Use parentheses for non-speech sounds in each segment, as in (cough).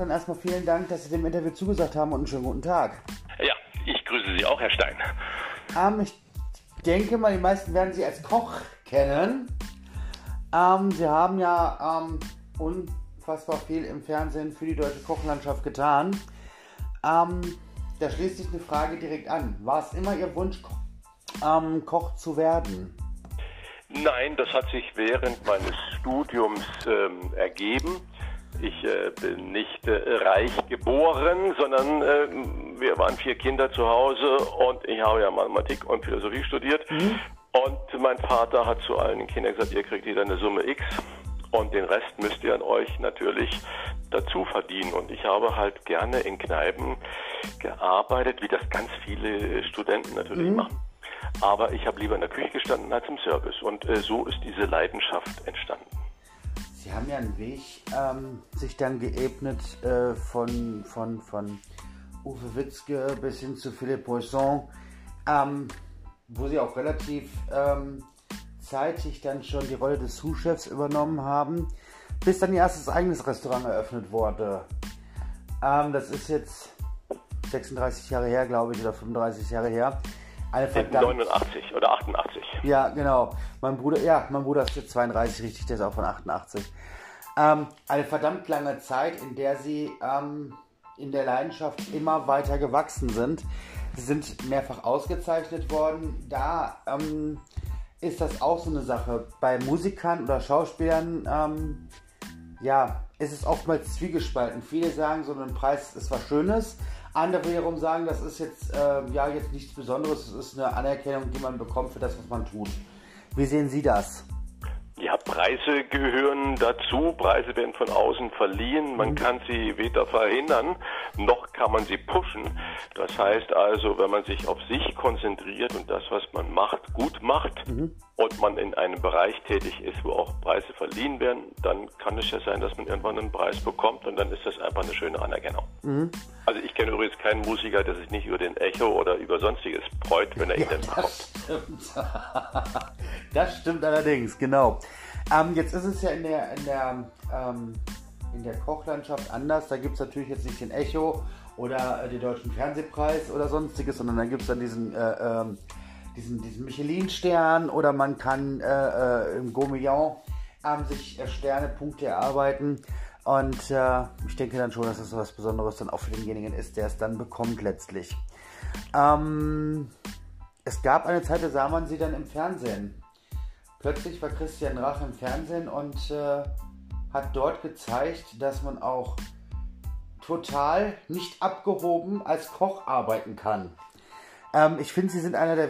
dann erstmal vielen Dank, dass Sie dem Interview zugesagt haben und einen schönen guten Tag. Ja, ich grüße Sie auch, Herr Stein. Ähm, ich denke mal, die meisten werden Sie als Koch kennen. Ähm, Sie haben ja ähm, unfassbar viel im Fernsehen für die deutsche Kochlandschaft getan. Ähm, da schließt sich eine Frage direkt an. War es immer Ihr Wunsch, ähm, Koch zu werden? Nein, das hat sich während meines Studiums ähm, ergeben. Ich äh, bin nicht äh, reich geboren, sondern äh, wir waren vier Kinder zu Hause und ich habe ja Mathematik und Philosophie studiert. Mhm. Und mein Vater hat zu allen Kindern gesagt, ihr kriegt jeder eine Summe X und den Rest müsst ihr an euch natürlich dazu verdienen. Und ich habe halt gerne in Kneipen gearbeitet, wie das ganz viele Studenten natürlich mhm. machen. Aber ich habe lieber in der Küche gestanden als im Service. Und äh, so ist diese Leidenschaft entstanden. Sie haben ja einen Weg ähm, sich dann geebnet äh, von, von, von Uwe Witzke bis hin zu Philippe Poisson, ähm, wo Sie auch relativ ähm, zeitig dann schon die Rolle des Sous-Chefs übernommen haben, bis dann Ihr erstes eigenes Restaurant eröffnet wurde. Ähm, das ist jetzt 36 Jahre her, glaube ich, oder 35 Jahre her. Eine verdammt, 89 oder 88. Ja, genau. Mein Bruder, ja, mein Bruder ist jetzt 32, richtig, der ist auch von 88. Ähm, eine verdammt lange Zeit, in der sie ähm, in der Leidenschaft immer weiter gewachsen sind. Sie sind mehrfach ausgezeichnet worden. Da ähm, ist das auch so eine Sache. Bei Musikern oder Schauspielern, ähm, ja, ist es oftmals zwiegespalten. Viele sagen, so ein Preis ist was Schönes. Andere wiederum sagen, das ist jetzt, äh, ja, jetzt nichts Besonderes. Es ist eine Anerkennung, die man bekommt für das, was man tut. Wie sehen Sie das? Preise gehören dazu. Preise werden von außen verliehen. Man kann sie weder verhindern, noch kann man sie pushen. Das heißt also, wenn man sich auf sich konzentriert und das, was man macht, gut macht mhm. und man in einem Bereich tätig ist, wo auch Preise verliehen werden, dann kann es ja sein, dass man irgendwann einen Preis bekommt und dann ist das einfach eine schöne Anerkennung. Mhm. Also ich kenne übrigens keinen Musiker, der sich nicht über den Echo oder über sonstiges freut, wenn er ihn ja, dann bekommt. Stimmt. (laughs) das stimmt allerdings, genau. Ähm, jetzt ist es ja in der, in der, ähm, in der Kochlandschaft anders. Da gibt es natürlich jetzt nicht den Echo oder äh, den Deutschen Fernsehpreis oder sonstiges, sondern da gibt es dann diesen, äh, ähm, diesen, diesen Michelin-Stern oder man kann äh, äh im Gourmillon ähm, sich äh, Sternepunkte erarbeiten. Und äh, ich denke dann schon, dass das was Besonderes dann auch für denjenigen ist, der es dann bekommt letztlich. Ähm, es gab eine Zeit, da sah man sie dann im Fernsehen. Plötzlich war Christian Rach im Fernsehen und äh, hat dort gezeigt, dass man auch total nicht abgehoben als Koch arbeiten kann. Ähm, ich finde, sie sind einer der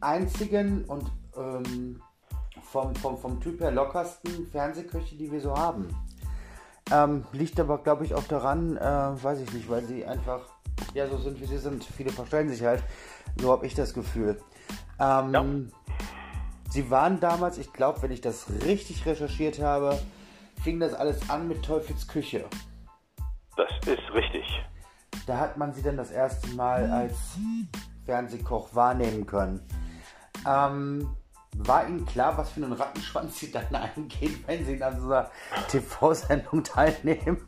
einzigen und ähm, vom, vom, vom Typ her lockersten Fernsehköche, die wir so haben. Ähm, liegt aber, glaube ich, auch daran, äh, weiß ich nicht, weil sie einfach ja so sind, wie sie sind. Viele verstellen sich halt. So habe ich das Gefühl. Ähm, ja. Sie waren damals, ich glaube, wenn ich das richtig recherchiert habe, fing das alles an mit Teufels Küche. Das ist richtig. Da hat man sie dann das erste Mal als Fernsehkoch wahrnehmen können. Ähm, war Ihnen klar, was für einen Rattenschwanz Sie dann (laughs) eingehen, wenn Sie an so einer TV-Sendung teilnehmen?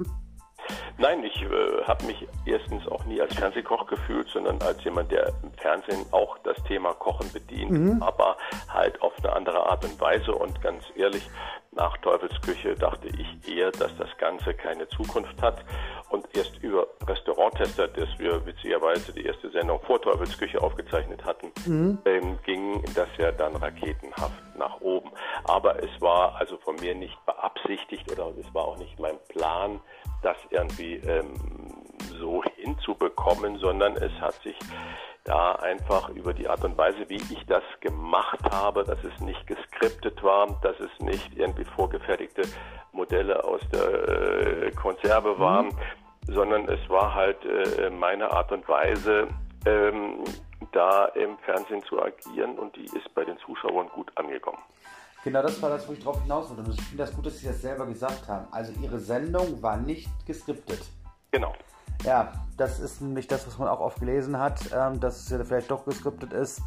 Nein, ich äh, habe mich erstens auch nie als Fernsehkoch gefühlt, sondern als jemand, der im Fernsehen auch das Thema Kochen bedient, mhm. aber halt auf eine andere Art und Weise. Und ganz ehrlich, nach Teufelsküche dachte ich eher, dass das Ganze keine Zukunft hat. Und erst über Restauranttester, das wir witzigerweise die erste Sendung vor Teufelsküche aufgezeichnet hatten, mhm. ähm, ging das ja dann raketenhaft nach oben. Aber es war also von mir nicht beabsichtigt oder es war auch nicht mein Plan, das irgendwie ähm, so hinzubekommen, sondern es hat sich da einfach über die Art und Weise, wie ich das gemacht habe, dass es nicht geskriptet war, dass es nicht irgendwie vorgefertigte Modelle aus der äh, Konserve mhm. waren, mhm. sondern es war halt äh, meine Art und Weise, ähm, da im Fernsehen zu agieren und die ist bei den Zuschauern gut angekommen. Genau das war das, wo ich drauf hinaus wollte. Und ich finde das gut, dass Sie das selber gesagt haben. Also Ihre Sendung war nicht geskriptet. Genau. Ja, das ist nämlich das, was man auch oft gelesen hat, ähm, dass es ja vielleicht doch geskriptet ist.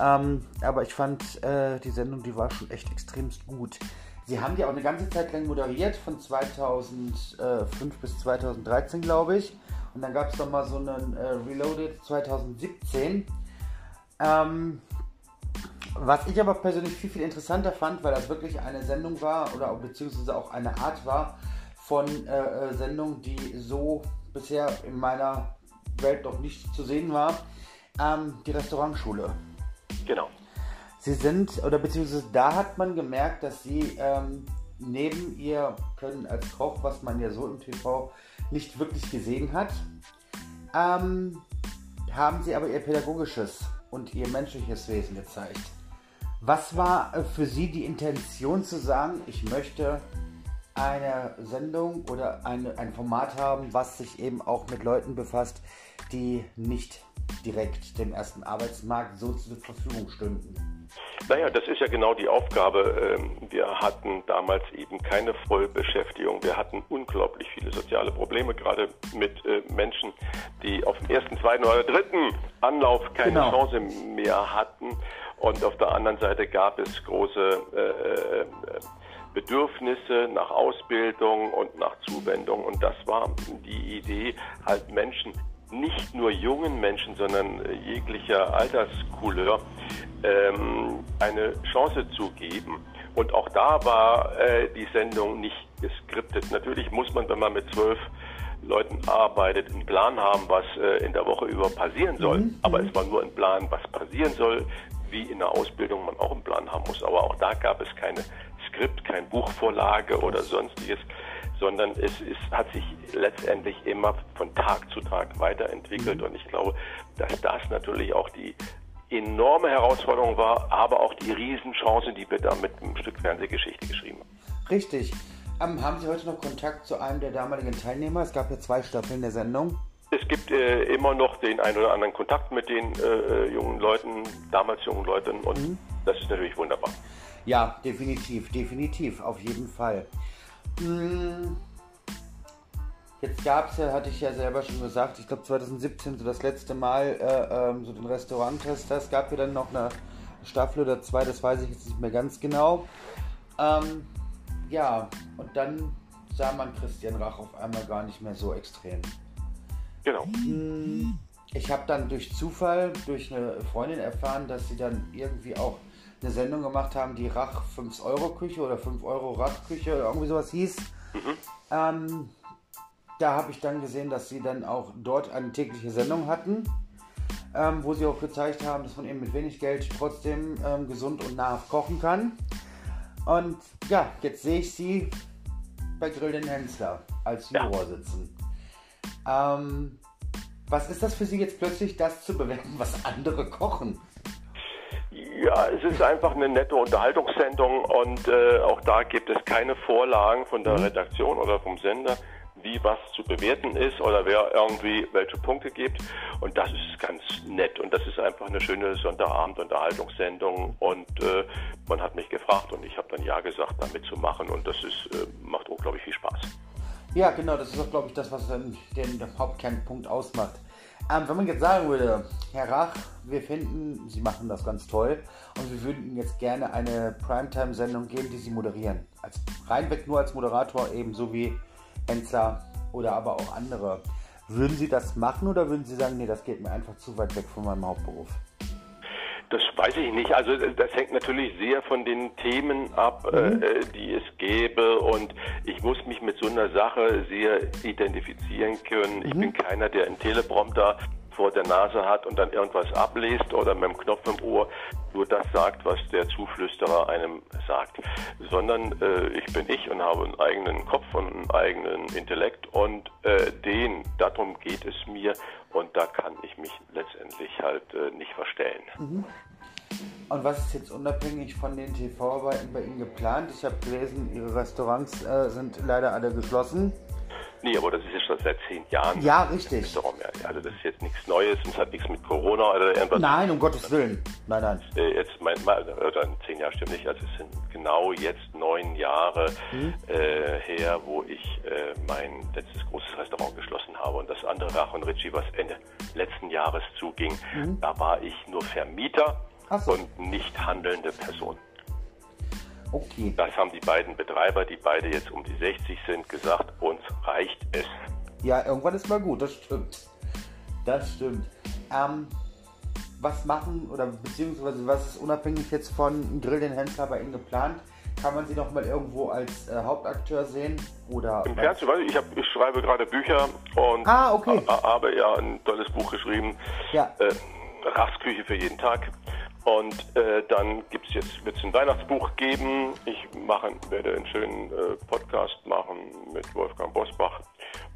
Ähm, aber ich fand äh, die Sendung, die war schon echt extremst gut. Sie haben die auch eine ganze Zeit lang moderiert, von 2005 bis 2013, glaube ich. Und dann gab es noch mal so einen äh, Reloaded 2017. Ähm, was ich aber persönlich viel, viel interessanter fand, weil das wirklich eine Sendung war oder beziehungsweise auch eine Art war von äh, äh Sendung, die so bisher in meiner Welt noch nicht zu sehen war, ähm, die Restaurantschule. Genau. Sie sind, oder beziehungsweise da hat man gemerkt, dass sie ähm, neben ihr Können als Koch, was man ja so im TV nicht wirklich gesehen hat, ähm, haben sie aber ihr pädagogisches und ihr menschliches Wesen gezeigt. Was war äh, für Sie die Intention zu sagen, ich möchte eine Sendung oder eine, ein Format haben, was sich eben auch mit Leuten befasst, die nicht direkt dem ersten Arbeitsmarkt so zur Verfügung stünden? Naja, das ist ja genau die Aufgabe. Ähm, wir hatten damals eben keine Vollbeschäftigung. Wir hatten unglaublich viele soziale Probleme, gerade mit äh, Menschen, die auf dem ersten, zweiten oder dritten Anlauf keine genau. Chance mehr hatten. Und auf der anderen Seite gab es große äh, äh Bedürfnisse nach Ausbildung und nach Zuwendung. Und das war die Idee, halt Menschen, nicht nur jungen Menschen, sondern jeglicher Alterscouleur, ähm, eine Chance zu geben. Und auch da war äh, die Sendung nicht geskriptet. Natürlich muss man, wenn man mit zwölf Leuten arbeitet, einen Plan haben, was äh, in der Woche über passieren soll. Mhm. Aber es war nur ein Plan, was passieren soll, wie in der Ausbildung man auch einen Plan haben muss. Aber auch da gab es keine Skript, keine Buchvorlage oder sonstiges, sondern es ist, hat sich letztendlich immer von Tag zu Tag weiterentwickelt. Mhm. Und ich glaube, dass das natürlich auch die enorme Herausforderung war, aber auch die Riesenchance, die wir da mit einem Stück Fernsehgeschichte geschrieben haben. Richtig. Ähm, haben Sie heute noch Kontakt zu einem der damaligen Teilnehmer? Es gab ja zwei Staffeln der Sendung. Es gibt äh, immer noch den einen oder anderen Kontakt mit den äh, jungen Leuten, damals jungen Leuten und mhm. das ist natürlich wunderbar. Ja, definitiv, definitiv, auf jeden Fall. Hm. Jetzt gab es ja, hatte ich ja selber schon gesagt, ich glaube 2017 so das letzte Mal äh, ähm, so den Restauranttester. Es gab ja dann noch eine Staffel oder zwei, das weiß ich jetzt nicht mehr ganz genau. Ähm, ja, und dann sah man Christian Rach auf einmal gar nicht mehr so extrem. Genau. Hm, ich habe dann durch Zufall, durch eine Freundin erfahren, dass sie dann irgendwie auch eine Sendung gemacht haben, die Rach 5-Euro-Küche oder 5-Euro-Rach-Küche oder irgendwie sowas hieß. Mhm. Ähm, da habe ich dann gesehen, dass sie dann auch dort eine tägliche Sendung hatten, ähm, wo sie auch gezeigt haben, dass man eben mit wenig Geld trotzdem ähm, gesund und nahrhaft kochen kann. Und ja, jetzt sehe ich sie bei Grill den Hensler als Juror ja. sitzen. Ähm, was ist das für Sie jetzt plötzlich, das zu bewerten, was andere kochen? Ja, es ist einfach eine nette Unterhaltungssendung und äh, auch da gibt es keine Vorlagen von der mhm. Redaktion oder vom Sender, wie was zu bewerten ist oder wer irgendwie welche Punkte gibt. Und das ist ganz nett und das ist einfach eine schöne Sonntagabend-Unterhaltungssendung und äh, man hat mich gefragt und ich habe dann ja gesagt, damit zu machen und das ist, äh, macht unglaublich viel Spaß. Ja, genau, das ist auch, glaube ich, das, was dann den, den Hauptkernpunkt ausmacht. Ähm, wenn man jetzt sagen würde, Herr Rach, wir finden, Sie machen das ganz toll und wir würden Ihnen jetzt gerne eine Primetime-Sendung geben, die Sie moderieren. Als, reinweg nur als Moderator, ebenso wie Hensler oder aber auch andere. Würden Sie das machen oder würden Sie sagen, nee, das geht mir einfach zu weit weg von meinem Hauptberuf? Das weiß ich nicht. Also das hängt natürlich sehr von den Themen ab, mhm. äh, die es gäbe. Und ich muss mich mit so einer Sache sehr identifizieren können. Mhm. Ich bin keiner, der einen Teleprompter vor der Nase hat und dann irgendwas abliest oder mit dem Knopf im Ohr nur das sagt, was der Zuflüsterer einem sagt, sondern äh, ich bin ich und habe einen eigenen Kopf und einen eigenen Intellekt und äh, den, darum geht es mir und da kann ich mich letztendlich halt äh, nicht verstellen. Mhm. Und was ist jetzt unabhängig von den TV-Arbeiten bei Ihnen geplant? Ich habe gelesen, Ihre Restaurants äh, sind leider alle geschlossen. Nee, aber das ist ja schon seit zehn Jahren. Ja, richtig. Also das ist jetzt nichts Neues und es hat nichts mit Corona oder irgendwas. Nein, um Gottes Willen. Nein, nein. Äh, jetzt mein, oder zehn Jahre stimmt nicht. Also es sind genau jetzt neun Jahre mhm. äh, her, wo ich äh, mein letztes großes Restaurant geschlossen habe und das andere Rach und Ritchie, was Ende letzten Jahres zuging, mhm. da war ich nur Vermieter so. und nicht handelnde Person. Okay. Das haben die beiden Betreiber, die beide jetzt um die 60 sind, gesagt, uns reicht es. Ja, irgendwann ist mal gut, das stimmt. Das stimmt. Ähm, was machen oder beziehungsweise was ist unabhängig jetzt von Grill den Händler bei Ihnen geplant? Kann man Sie noch mal irgendwo als äh, Hauptakteur sehen? Oder Im Fernsehen, weiß ich, ich, hab, ich schreibe gerade Bücher und Ah, okay. ha- habe ja ein tolles Buch geschrieben, Ja. äh, Rastküche für jeden Tag. Und äh, dann gibt's jetzt wird's ein Weihnachtsbuch geben. Ich mache, werde einen schönen äh, Podcast machen mit Wolfgang Bosbach.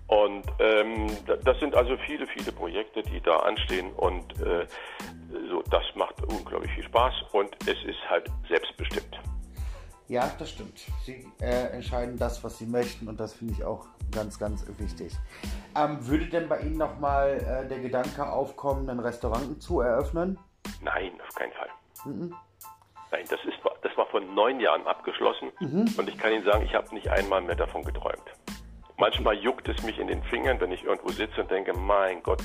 Und ähm, da- das sind also viele, viele Projekte, die da anstehen. Und äh, so, das macht unglaublich viel Spaß und es ist halt selbstbestimmt. Ja, das stimmt. Sie äh, entscheiden das, was Sie möchten und das finde ich auch ganz, ganz wichtig. Ähm, würde denn bei Ihnen nochmal äh, der Gedanke aufkommen, ein Restaurant zu eröffnen? Nein, auf keinen Fall. Nein, das, ist, das war vor neun Jahren abgeschlossen und ich kann Ihnen sagen, ich habe nicht einmal mehr davon geträumt. Manchmal juckt es mich in den Fingern, wenn ich irgendwo sitze und denke, mein Gott,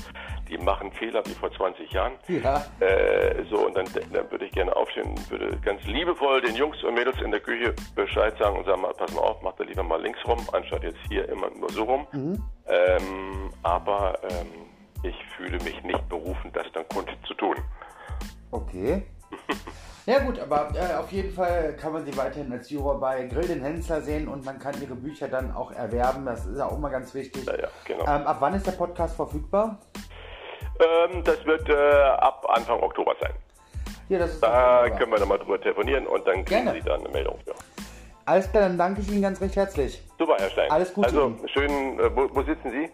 die machen Fehler wie vor 20 Jahren. Ja. Äh, so, und dann, dann würde ich gerne aufstehen und würde ganz liebevoll den Jungs und Mädels in der Küche Bescheid sagen und sagen, mal, pass mal auf, mach da lieber mal links rum, anstatt jetzt hier immer nur so rum. Ähm, aber ähm, ich fühle mich nicht berufen, das dann Kunst zu tun. Okay. (laughs) Ja gut, aber äh, auf jeden Fall kann man sie weiterhin als Juror bei Grill den Hensler sehen und man kann ihre Bücher dann auch erwerben. Das ist auch immer ganz wichtig. Ja, ja, genau. Ähm, ab wann ist der Podcast verfügbar? Ähm, das wird äh, ab Anfang Oktober sein. Ja, das ist Da können wir nochmal drüber telefonieren und dann kriegen Gerne. Sie dann eine Meldung. Ja. Alles klar, dann danke ich Ihnen ganz recht herzlich. Super, Herr Stein. Alles Gute Also, Ihnen. schön, äh, wo, wo sitzen Sie?